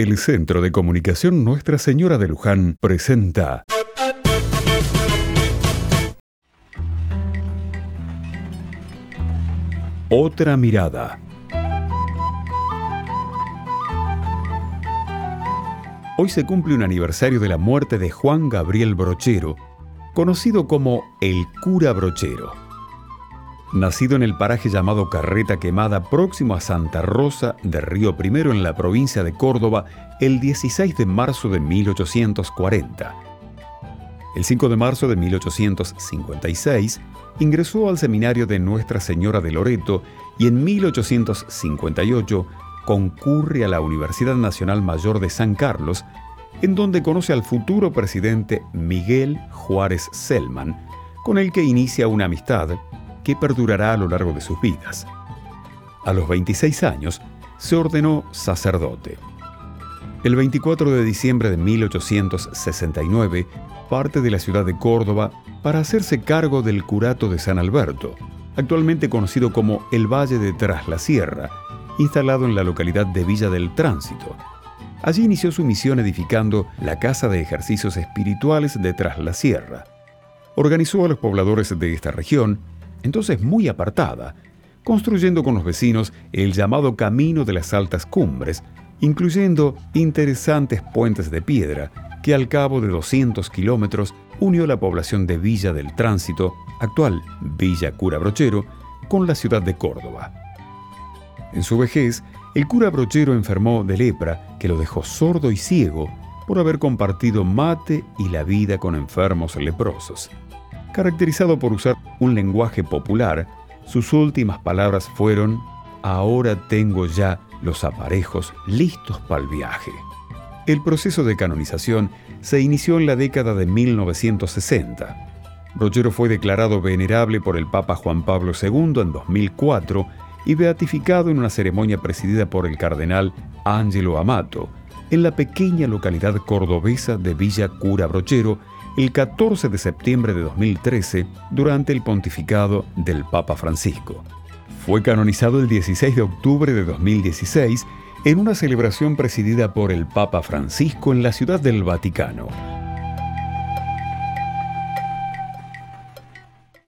El Centro de Comunicación Nuestra Señora de Luján presenta Otra mirada. Hoy se cumple un aniversario de la muerte de Juan Gabriel Brochero, conocido como el cura Brochero. Nacido en el paraje llamado Carreta Quemada, próximo a Santa Rosa de Río Primero en la provincia de Córdoba, el 16 de marzo de 1840. El 5 de marzo de 1856 ingresó al seminario de Nuestra Señora de Loreto y en 1858 concurre a la Universidad Nacional Mayor de San Carlos, en donde conoce al futuro presidente Miguel Juárez Selman, con el que inicia una amistad perdurará a lo largo de sus vidas. A los 26 años se ordenó sacerdote. El 24 de diciembre de 1869 parte de la ciudad de Córdoba para hacerse cargo del curato de San Alberto, actualmente conocido como el Valle de Tras la Sierra, instalado en la localidad de Villa del Tránsito. Allí inició su misión edificando la Casa de Ejercicios Espirituales de Tras la Sierra. Organizó a los pobladores de esta región entonces muy apartada, construyendo con los vecinos el llamado Camino de las Altas Cumbres, incluyendo interesantes puentes de piedra que al cabo de 200 kilómetros unió la población de Villa del Tránsito, actual Villa Cura Brochero, con la ciudad de Córdoba. En su vejez, el cura Brochero enfermó de lepra que lo dejó sordo y ciego por haber compartido mate y la vida con enfermos leprosos. Caracterizado por usar un lenguaje popular, sus últimas palabras fueron, ahora tengo ya los aparejos listos para el viaje. El proceso de canonización se inició en la década de 1960. Brochero fue declarado venerable por el Papa Juan Pablo II en 2004 y beatificado en una ceremonia presidida por el cardenal Angelo Amato, en la pequeña localidad cordobesa de Villa Cura Brochero, el 14 de septiembre de 2013 durante el pontificado del Papa Francisco. Fue canonizado el 16 de octubre de 2016 en una celebración presidida por el Papa Francisco en la Ciudad del Vaticano.